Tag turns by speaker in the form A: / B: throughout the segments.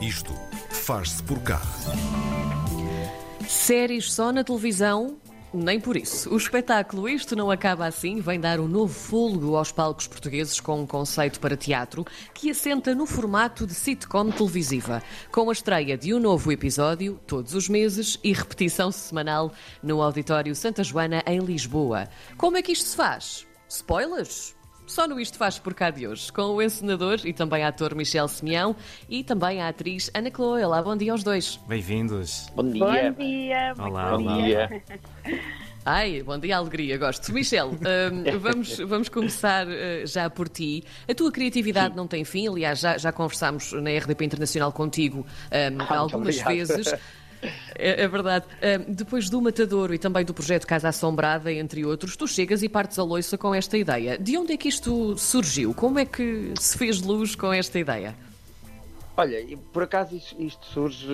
A: Isto faz-se por cá.
B: Séries só na televisão? Nem por isso. O espetáculo Isto Não Acaba Assim vem dar um novo fôlego aos palcos portugueses com um conceito para teatro que assenta no formato de sitcom televisiva, com a estreia de um novo episódio todos os meses e repetição semanal no Auditório Santa Joana, em Lisboa. Como é que isto se faz? Spoilers? Só no Isto Faz por cá de hoje, com o encenador e também ator Michel Simeão e também a atriz Ana Chloe. Olá, bom dia aos dois.
C: Bem-vindos.
D: Bom dia.
E: Bom dia.
C: Olá, olá.
E: bom dia.
B: Ai, bom dia, alegria, gosto. Michel, hum, vamos, vamos começar uh, já por ti. A tua criatividade não tem fim, aliás, já, já conversámos na RDP Internacional contigo hum,
D: Ah,
B: algumas vezes. É, é verdade. Hum, depois do Matadouro e também do projeto Casa Assombrada, entre outros, tu chegas e partes a loiça com esta ideia. De onde é que isto surgiu? Como é que se fez luz com esta ideia?
D: Olha, por acaso isto, isto surge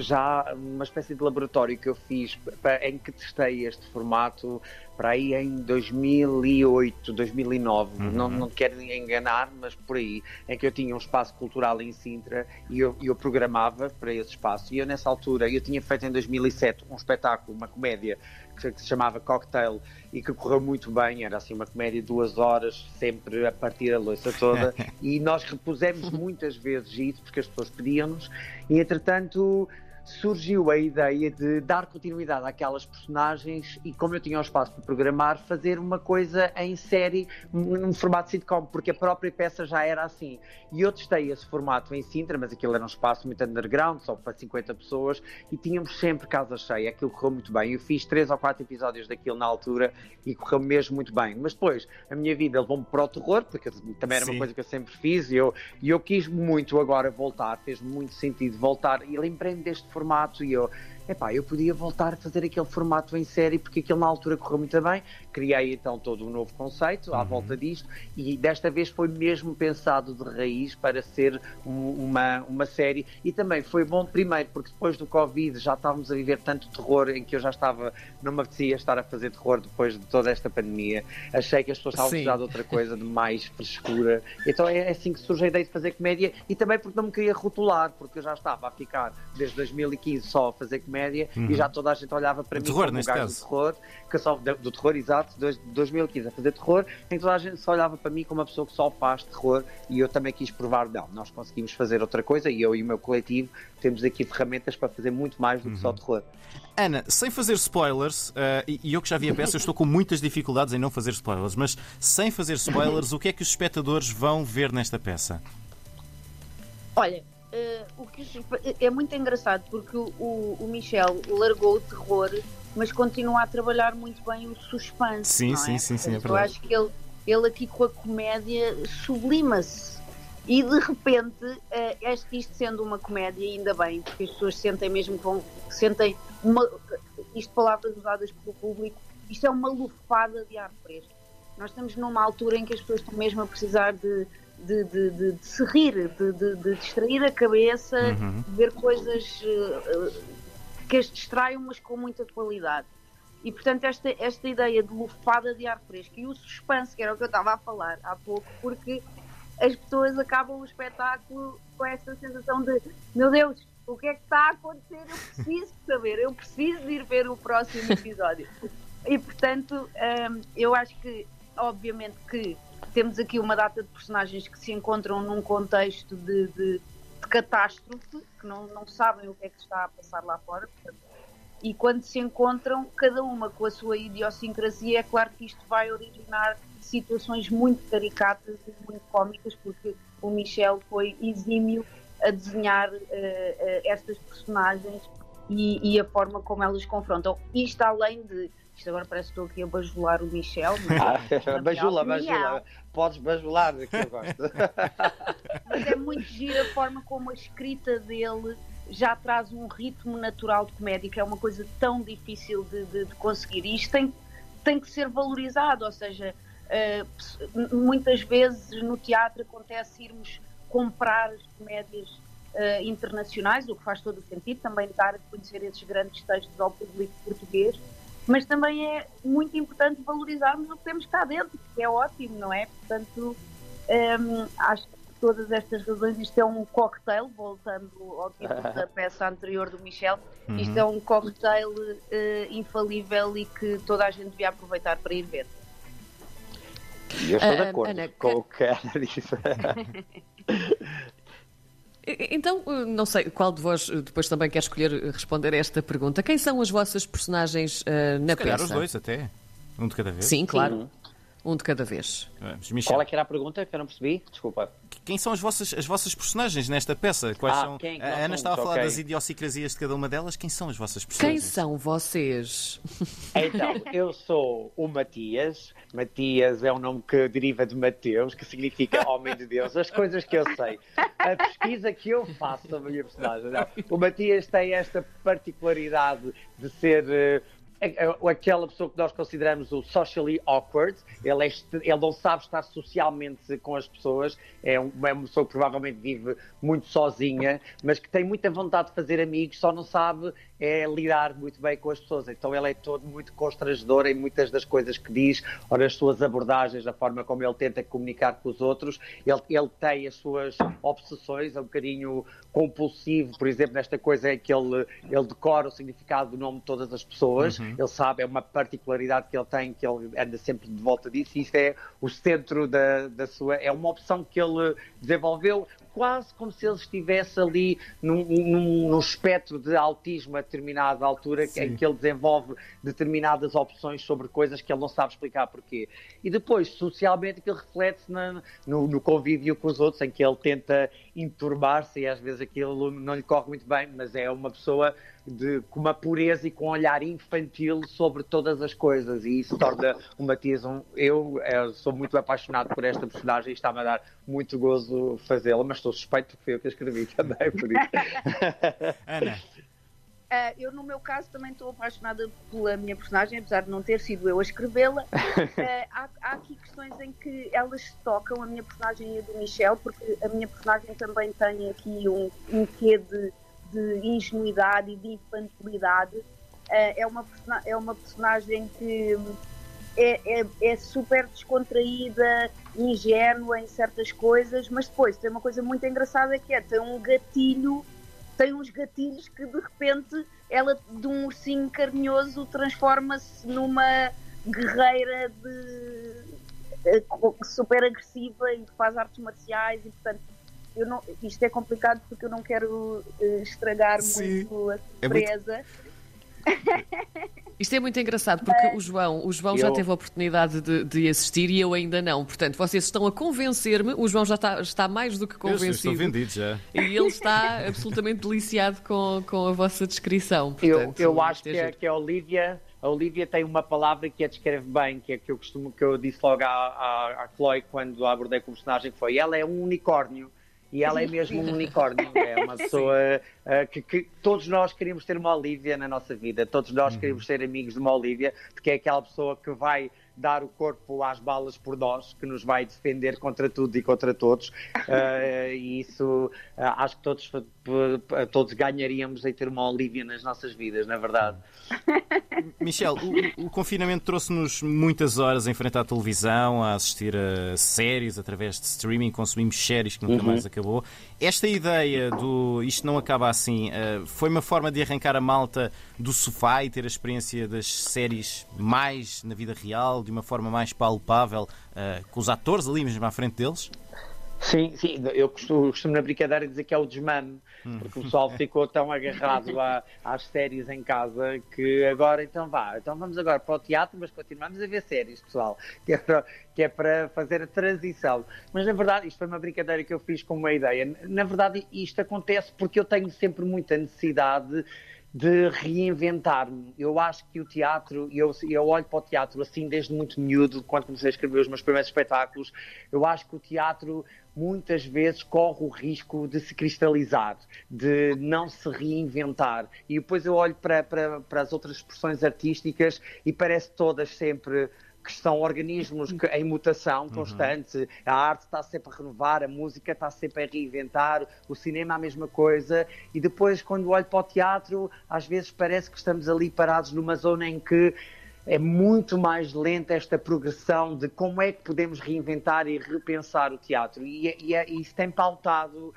D: já uma espécie de laboratório que eu fiz em que testei este formato para aí em 2008, 2009. Não, não te quero enganar, mas por aí, em que eu tinha um espaço cultural em Sintra e eu, eu programava para esse espaço. E eu nessa altura, eu tinha feito em 2007 um espetáculo, uma comédia que, que se chamava Cocktail e que correu muito bem. Era assim uma comédia de duas horas, sempre a partir a louça toda. e nós repusemos muitas vezes isso porque as pessoas pediam-nos. E entretanto surgiu a ideia de dar continuidade àquelas personagens e como eu tinha o espaço para programar, fazer uma coisa em série num formato sitcom, porque a própria peça já era assim. E eu testei esse formato em Sintra, mas aquilo era um espaço muito underground, só para 50 pessoas, e tínhamos sempre casa cheia. Aquilo correu muito bem. Eu fiz três ou quatro episódios daquilo na altura e correu mesmo muito bem. Mas depois, a minha vida levou-me para o terror, porque também era
C: Sim.
D: uma coisa que eu sempre fiz, e eu, e eu quis muito agora voltar, fez muito sentido voltar, e lembrei-me deste formato, e eu, epá, eu podia voltar a fazer aquele formato em série, porque aquilo na altura correu muito bem, criei então todo um novo conceito à volta disto, e desta vez foi mesmo pensado de raiz para ser um- uma, uma série, e também foi bom primeiro, porque depois do Covid já estávamos a viver tanto terror, em que eu já estava, não me apetecia estar a fazer terror depois de toda esta pandemia, achei que as pessoas estavam a precisar de outra coisa, de mais frescura. Então é assim que surge a ideia de fazer comédia e também porque não me queria rotular, porque eu já estava a ficar desde 2015 só a fazer comédia e já toda a gente olhava para mim
C: Uhum. Terror,
D: como o
C: neste
D: gajo
C: caso.
D: do terror, que só, do, do terror, exato, desde 2015 a fazer terror, em que toda a gente só olhava para mim como uma pessoa que só faz terror e eu também quis provar, não, nós conseguimos fazer outra coisa e eu e o meu coletivo temos aqui ferramentas para fazer muito mais do que
C: Uhum.
D: só terror.
C: Ana, sem fazer spoilers, e e eu que já vi a peça, eu estou com muitas dificuldades em não fazer spoilers, mas sem fazer spoilers, o que é que os espectadores vão ver nesta peça?
E: Olha, eh, o que os- é muito engraçado porque o, o- Michel largou o terror, mas continua a trabalhar muito bem o suspense.
C: Sim,
E: não
C: sim,
E: é?
C: sim, sim, é
E: Eu acho que ele, ele aqui com a comédia sublima-se. E de repente, eh, este, isto sendo uma comédia, ainda bem, porque as pessoas sentem mesmo que vão, sentem uma, isto palavras usadas pelo público, isto é uma lufada de ar fresco. Nós estamos numa altura em que as pessoas estão mesmo a precisar de, de, de, de- de se rir, de, distrair a cabeça,
C: Uhum.
E: de ver coisas eh, eh, que as distraiam, mas com muita qualidade. E portanto, esta, esta ideia de lufada de ar fresco e o suspense, que era o que eu estava a falar há pouco, porque as pessoas acabam o espetáculo com esta sensação de meu Deus, o que é que está a acontecer? Eu preciso saber, eu preciso ir ver o próximo episódio. E portanto, hum, eu acho que, obviamente, que temos aqui uma data de personagens que se encontram num contexto de, de- de catástrofe, que não, não sabem o que é que está a passar lá fora. portanto, e quando se encontram, cada uma com a sua idiosincrasia, é claro que isto vai originar situações muito caricatas e muito cómicas, porque o Michel foi exímio a desenhar eh, eh, estas personagens e, e a forma como elas confrontam. Isto além de. Isto agora parece que estou aqui a bajular o Michel, mas,
D: Ah,
E: minha
D: bajula, bajula. Podes bajular, que eu gosto.
E: mas é muito gira a forma como a escrita dele já traz um ritmo natural de comédia, que é uma coisa tão difícil de, de- de conseguir. E isto tem, tem que ser valorizado, ou seja, eh, muitas vezes no teatro acontece irmos comprar as comédias eh, internacionais, o que faz todo o sentido, também dar a conhecer esses grandes textos ao público português, mas também é muito importante valorizarmos o que temos cá dentro, que é ótimo, não é? Portanto, ehm, acho que todas estas razões, isto é um cocktail, voltando ao título da peça anterior do Michel, isto é um cocktail eh, infalível e que toda a gente devia aproveitar para ir ver.
D: E eu estou de
B: Ah,
D: acordo
B: Ana,
D: com o que ela disse.
B: Então, eh, não sei, qual de vós eh, depois também quer escolher eh, responder a esta pergunta? Quem são as vossas personagens eh, na
C: Se
B: peça?
C: os dois até. Um de cada vez.
B: Sim, claro. Um de cada vez.
D: Qual é que era a pergunta que eu não percebi? Desculpa.
C: Quem são as vossas, as vossas personagens nesta peça? Quais
D: Ah,
C: são?
D: quem que
C: a Ana
D: somos?
C: estava a falar
D: Ok.
C: das idiosincrasias de cada uma delas. Quem são as vossas
B: Quem
C: personagens?
B: são vocês?
D: Então, eu sou o Matias. Matias é um nome que deriva de Mateus, que significa homem de Deus. As coisas que eu sei. A pesquisa que eu faço sobre a minha personagem. Não. O Matias tem esta particularidade de ser. A- a- aquela pessoa que nós consideramos o socially awkward, ele, é ele não sabe estar socialmente com as pessoas, é, um- é uma pessoa que provavelmente vive muito sozinha, mas que tem muita vontade de fazer amigos, só não sabe é lidar muito bem com as pessoas. Então ele é todo muito constrangedor em muitas das coisas que diz, ou nas suas abordagens, da forma como ele tenta comunicar com os outros. Ele, ele tem as suas obsessões, é um bocadinho compulsivo, por exemplo, nesta coisa é que ele, ele decora o significado do nome de todas as pessoas. Ele sabe, é uma particularidade que ele tem, que ele anda sempre de volta disso, e isso é o centro da, da sua. É uma opção que ele desenvolveu quase como se ele estivesse ali num, num, num espectro de autismo a determinada altura, em que ele desenvolve determinadas opções sobre coisas que ele não sabe explicar porquê. E depois, socialmente, aquilo reflete-se no, no convívio com os outros, em que ele tenta enturbar-se e às vezes aquilo não lhe corre muito bem, mas é uma pessoa de, com uma pureza e com um olhar infantil sobre todas as coisas e isso torna o Matias um... Eu, eh, sou muito apaixonado por esta personagem e está-me a dar muito gozo fazê-la, mas estou suspeito porque foi eu que a escrevi também, por isso.
C: Ana,
E: Ah, eu, no meu caso, também estou apaixonada pela minha personagem, apesar de não ter sido eu a escrevê-la. Ah, há, há aqui questões em que elas se tocam, a minha personagem e a do Michel, porque a minha personagem também tem aqui um, um quê de, de ingenuidade e de infantilidade. Ah, é, uma, é uma personagem que é, é, é super descontraída, ingênua em certas coisas, mas depois tem uma coisa muito engraçada que é, tem um gatilho tem uns gatilhos que de repente ela de um ursinho carinhoso transforma-se numa guerreira de eh, super agressiva e faz artes marciais e portanto eu não, isto é complicado porque eu não quero eh, estragar
C: Sim.
E: muito a
C: É muito-
E: surpresa.
B: Isto é muito engraçado porque o João, o João já
D: Eu-
B: teve a oportunidade de, de assistir e eu ainda não. Portanto, vocês estão a convencer-me, o João já está, está mais do que
C: eu estou
B: convencido.
C: vendido já.
B: E ele está absolutamente deliciado com, com a vossa descrição.
D: Eu,
B: Portanto,
D: eu acho
B: isto
D: que,
B: é
D: que a Olivia, a Olivia tem uma palavra que a descreve bem, que é que eu costumo, que eu disse logo à, à, à Chloe quando a abordei com o personagem, que foi ela é um unicórnio. E ela é mesmo um unicórnio, é uma pessoa ah, que, que todos nós queríamos ter uma Olivia na nossa vida, todos nós queríamos ser amigos de uma Olivia, porque é aquela pessoa que vai dar o corpo às balas por nós, que nos vai defender contra tudo e contra todos. Ah, e isso ah, acho que todos, todos ganharíamos em ter uma Olivia nas nossas vidas, na verdade.
C: Michel, o, o confinamento trouxe-nos muitas horas em frente à televisão, a assistir a séries através de streaming, consumimos séries que nunca
D: Uhum.
C: mais acabou. Esta ideia do isto não acaba assim eh, foi uma forma de arrancar a malta do sofá e ter a experiência das séries mais na vida real, de uma forma mais palpável, eh, com os atores ali mesmo à frente deles?
D: Sim, sim, eu costumo, costumo na brincadeira dizer que é o desmame, porque o pessoal ficou tão agarrado à- às séries em casa que agora então vá, então vamos agora para o teatro, mas continuamos a ver séries, pessoal, que é para, que é para fazer a transição. Mas na verdade, isto foi uma brincadeira que eu fiz com uma ideia. Na verdade, isto acontece porque eu tenho sempre muita necessidade de reinventar-me. Eu acho que o teatro, eu, eu olho para o teatro assim desde muito miúdo, quando comecei a escrever os meus primeiros espetáculos, eu acho que o teatro muitas vezes corre o risco de se cristalizar, de não se reinventar. E depois eu olho para, para, para as outras expressões artísticas e parece todas sempre que são organismos que, em mutação constante. A arte está sempre a renovar, a música está sempre a reinventar, o cinema a mesma coisa. E depois, quando olho para o teatro, às vezes parece que estamos ali parados numa zona em que é muito mais lenta esta progressão de como é que podemos reinventar e repensar o teatro. E, e, e isso tem pautado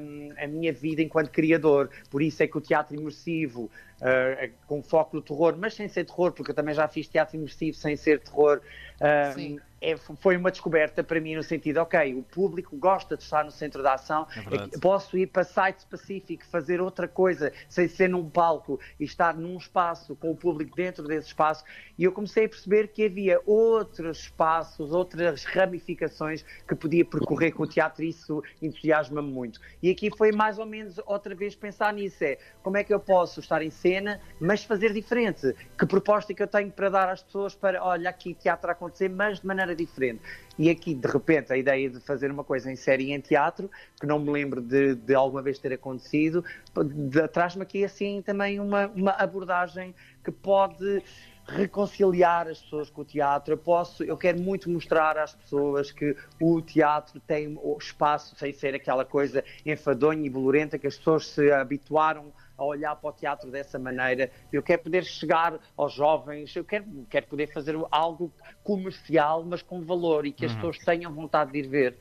D: um, a minha vida enquanto criador. Por isso é que o teatro imersivo, uh, com foco no terror, mas sem ser terror, porque eu também já fiz teatro imersivo sem ser terror. Um, é, foi uma descoberta para mim no sentido, ok, o público gosta de estar no centro da ação, é posso ir para site específico, fazer outra coisa, sem ser num palco e estar num espaço com o público dentro desse espaço. E eu comecei a perceber que havia outros espaços, outras ramificações que podia percorrer com o teatro e isso entusiasma-me muito. E aqui foi mais ou menos outra vez pensar nisso, é como é que eu posso estar em cena, mas fazer diferente? Que proposta é que eu tenho para dar às pessoas para, olha, aqui teatro a acontecer, mas de maneira diferente. E aqui, de repente, a ideia de fazer uma coisa em série em teatro, que não me lembro de, de alguma vez ter acontecido, traz-me aqui assim também uma, uma abordagem que pode reconciliar as pessoas com o teatro. Eu posso, eu quero muito mostrar às pessoas que o teatro tem espaço sem ser aquela coisa enfadonha e bolorenta que as pessoas se habituaram a olhar para o teatro dessa maneira. Eu quero poder chegar aos jovens, eu quero, quero poder fazer algo comercial, mas com valor e que as uhum. pessoas tenham vontade de ir ver.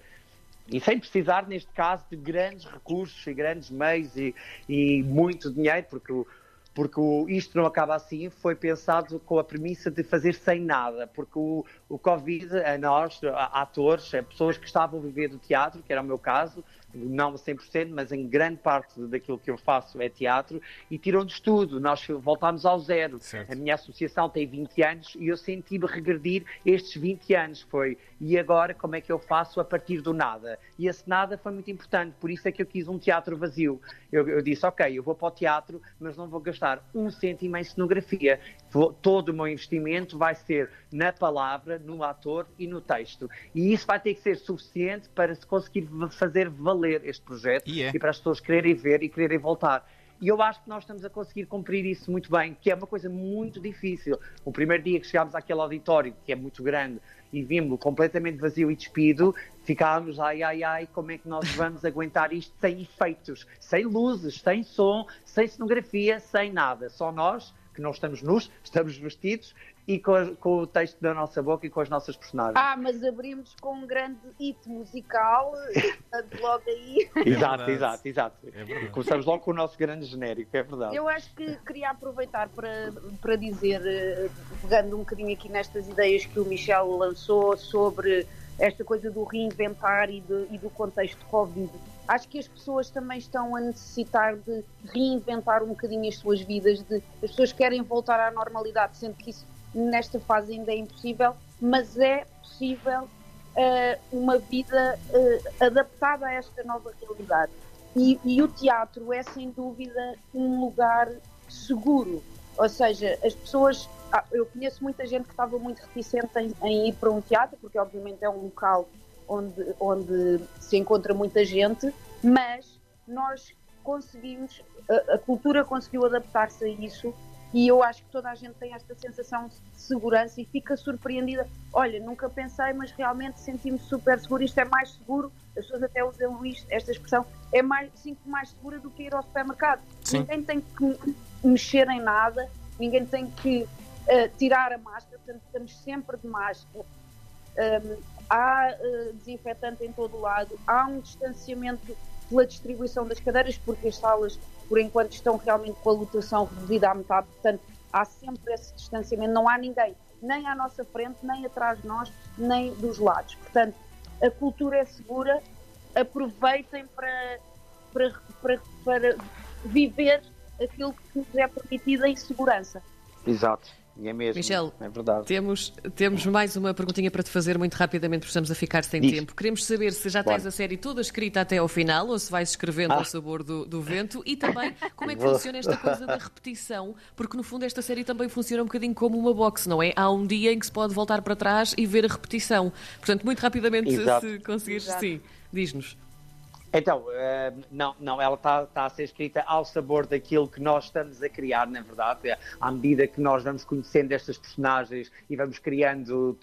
D: E sem precisar, neste caso, de grandes recursos e grandes meios e, e muito dinheiro, porque o, porque o, isto não acaba assim, foi pensado com a premissa de fazer sem nada, porque o, o Covid, a nós, a, atores, a pessoas que estavam a viver do teatro, que era o meu caso, não 100%, mas em grande parte daquilo que eu faço é teatro, e tirou-nos tudo. Nós voltámos ao zero. Certo. A minha associação tem 20 anos e eu senti-me regredir estes 20 anos. Foi, e agora como é que eu faço a partir do nada? E esse nada foi muito importante, por isso é que eu quis um teatro vazio. Eu, eu disse, ok, eu vou para o teatro, mas não vou gastar um cêntimo em cenografia. Todo o meu investimento vai ser na palavra, no ator e no texto. E isso vai ter que ser suficiente para se conseguir fazer valer este projeto yeah. É. e para as pessoas quererem ver e quererem voltar. E eu acho que nós estamos a conseguir cumprir isso muito bem, que é uma coisa muito difícil. O primeiro dia que chegámos àquele auditório, que é muito grande, e vimos-lo completamente vazio e despido, ficámos, ai, ai, ai, como é que nós vamos aguentar isto sem efeitos, sem luzes, sem som, sem cenografia, sem nada. Só nós, que não estamos nus, estamos vestidos e com, com, o texto da nossa boca e com as nossas personagens.
E: Ah, mas abrimos com um grande hit musical, logo aí.
D: exato, é exato, exato. É Começamos logo com o nosso grande genérico, é verdade.
E: Eu acho que queria aproveitar para, para dizer, eh, pegando um bocadinho aqui nestas ideias que o Michel lançou sobre esta coisa do reinventar e, de, e do contexto Covid. Acho que as pessoas também estão a necessitar de reinventar um bocadinho as suas vidas, de, as pessoas querem voltar à normalidade, sendo que isso nesta fase ainda é impossível, mas é possível uh, uma vida uh, adaptada a esta nova realidade. E, e, o teatro é sem dúvida um lugar seguro, ou seja, as pessoas. Ah, eu conheço muita gente que estava muito reticente em, em, ir para um teatro, porque obviamente é um local onde, onde se encontra muita gente, mas nós conseguimos, a, a cultura conseguiu adaptar-se a isso e eu acho que toda a gente tem esta sensação de segurança e fica surpreendida. Olha, nunca pensei, mas realmente senti-me super seguro. Isto é mais seguro, as pessoas até usam isto, esta expressão, é mais, sinto mais segura do que ir ao supermercado. Sim. Ninguém tem que mexer em nada, ninguém tem que uh, tirar a máscara, portanto, estamos sempre de máscara. Um, há uh, desinfetante em todo o lado, há um distanciamento pela distribuição das cadeiras, porque as salas por enquanto estão realmente com a lotação reduzida à metade, portanto há sempre esse distanciamento, não há ninguém, nem à nossa frente, nem atrás de nós, nem dos lados. Portanto, a cultura é segura, aproveitem para, para, para, para viver aquilo que nos é permitido em segurança.
D: Exato. E é mesmo.
B: Michel,
D: é verdade.
B: Temos, temos mais uma perguntinha para te fazer muito rapidamente, porque estamos a ficar sem Diz. tempo. Queremos saber se já tens a série toda escrita até ao final ou se vais escrevendo ah. ao sabor do, do vento e também como é que funciona esta coisa da repetição, porque no fundo esta série também funciona um bocadinho como uma box, não é? Há um dia em que se pode voltar para trás e ver a repetição. Portanto, muito rapidamente, Exato. se conseguires, Exato. sim, diz-nos.
D: Então, uh, não, não, ela está tá a ser escrita ao sabor daquilo que nós estamos a criar, na verdade. À medida que nós vamos conhecendo estas personagens e vamos criando,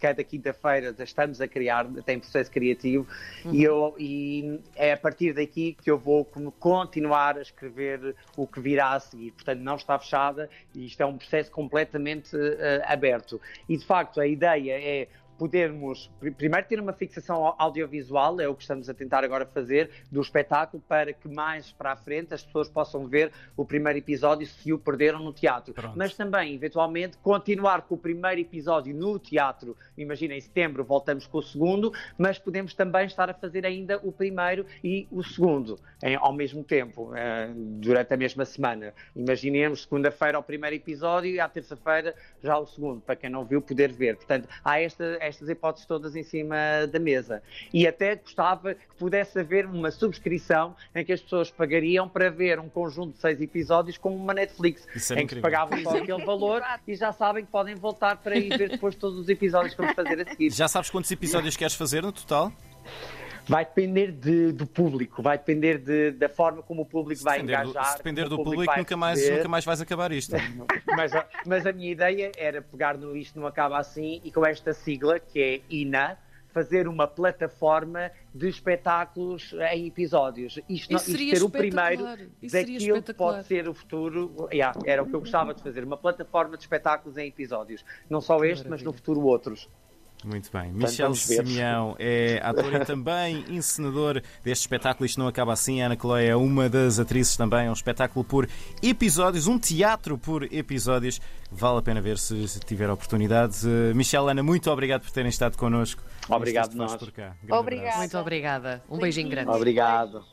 D: cada quinta-feira estamos a criar, tem processo criativo, uhum. e, eu, e é a partir daqui que eu vou continuar a escrever o que virá a seguir. Portanto, não está fechada e isto é um processo completamente uh, aberto. E, de facto, a ideia é podermos primeiro ter uma fixação audiovisual, é o que estamos a tentar agora fazer, do espetáculo, para que mais para a frente as pessoas possam ver o primeiro episódio se o perderam no teatro. Pronto. Mas também, eventualmente, continuar com o primeiro episódio no teatro. Imagina, em setembro voltamos com o segundo, mas podemos também estar a fazer ainda o primeiro e o segundo em, ao mesmo tempo, eh, durante a mesma semana. Imaginemos segunda-feira o primeiro episódio e à terça-feira já o segundo, para quem não viu poder ver. Portanto, há esta estas hipóteses todas em cima da mesa. E até gostava que pudesse haver uma subscrição em que as pessoas pagariam para ver um conjunto de seis episódios como uma Netflix, em que pagavam só aquele valor e já sabem que podem voltar para ir ver depois todos os episódios que vamos fazer a seguir.
C: Já sabes quantos episódios queres fazer no total?
D: Vai depender de, do público, vai depender de, da forma como o público vai engajar.
C: Do, se depender do público, público nunca, mais, nunca mais vais acabar isto.
D: mas, mas, a minha ideia era pegar no Isto Não Acaba Assim e com esta sigla, que é INA, fazer uma plataforma de espetáculos em episódios. Isto,
B: não, isto ser o primeiro
D: daquilo que pode ser o futuro. Yeah, era o que eu gostava de fazer, uma plataforma de espetáculos em episódios. Não só este, mas no futuro outros.
C: Muito bem. Michel Simeão é ator e também encenador deste espetáculo. Isto não acaba assim. A Ana Chloe é uma das atrizes também. É um espetáculo por episódios, um teatro por episódios. Vale a pena ver se, tiver oportunidade. Uh, Michel, Ana, muito obrigado por terem estado connosco.
D: Obrigado, nós.
B: Obrigada. Muito obrigada. Um beijinho grande.
D: Obrigado.